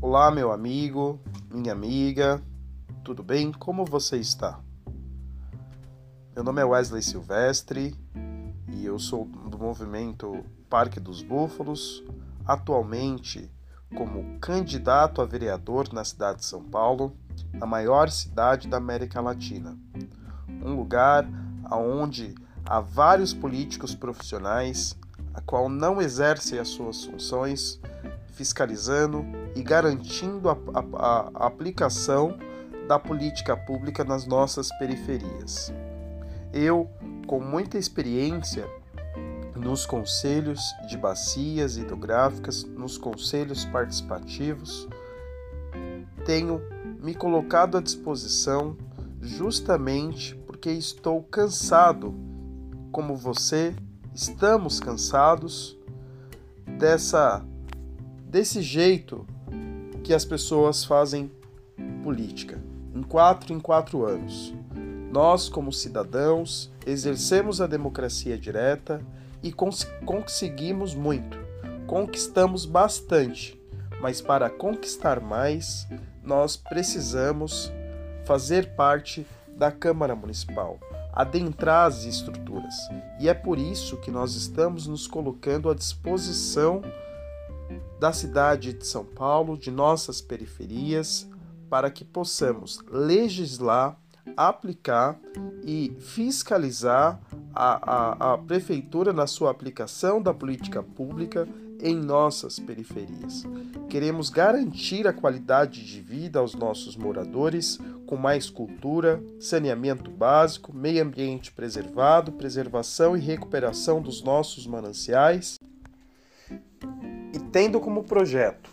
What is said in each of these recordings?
Olá, meu amigo, minha amiga, tudo bem? Como você está? Meu nome é Wesley Silvestre e eu sou do movimento Parque dos Búfalos, atualmente como candidato a vereador na cidade de São Paulo, a maior cidade da América Latina. Um lugar onde há vários políticos profissionais a qual não exercem as suas funções fiscalizando e garantindo a, a, a aplicação da política pública nas nossas periferias. Eu, com muita experiência nos conselhos de bacias hidrográficas, nos conselhos participativos, tenho me colocado à disposição justamente porque estou cansado, como você, estamos cansados dessa desse jeito que as pessoas fazem política, em quatro em quatro anos. Nós, como cidadãos, exercemos a democracia direta e cons conseguimos muito, conquistamos bastante, mas para conquistar mais, nós precisamos fazer parte da Câmara Municipal, adentrar as estruturas. E é por isso que nós estamos nos colocando à disposição da cidade de São Paulo, de nossas periferias, para que possamos legislar, aplicar e fiscalizar a, a, a prefeitura na sua aplicação da política pública em nossas periferias. Queremos garantir a qualidade de vida aos nossos moradores com mais cultura, saneamento básico, meio ambiente preservado, preservação e recuperação dos nossos mananciais tendo como projeto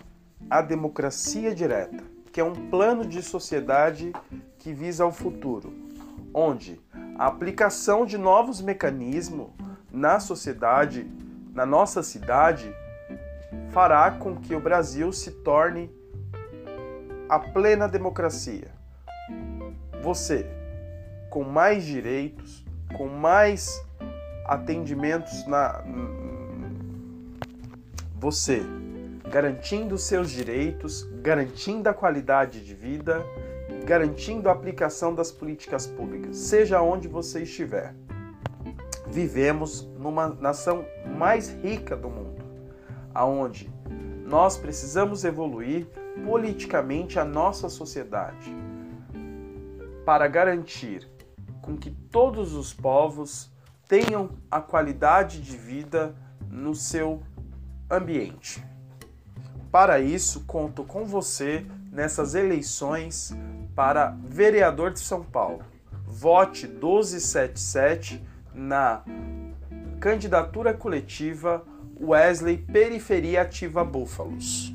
a democracia direta, que é um plano de sociedade que visa ao futuro, onde a aplicação de novos mecanismos na sociedade, na nossa cidade, fará com que o Brasil se torne a plena democracia. Você, com mais direitos, com mais atendimentos na você, garantindo seus direitos, garantindo a qualidade de vida, garantindo a aplicação das políticas públicas, seja onde você estiver. Vivemos numa nação mais rica do mundo, aonde nós precisamos evoluir politicamente a nossa sociedade para garantir com que todos os povos tenham a qualidade de vida no seu ambiente. Para isso, conto com você nessas eleições para vereador de São Paulo. Vote 1277 na candidatura coletiva Wesley Periferia Ativa Búfalos.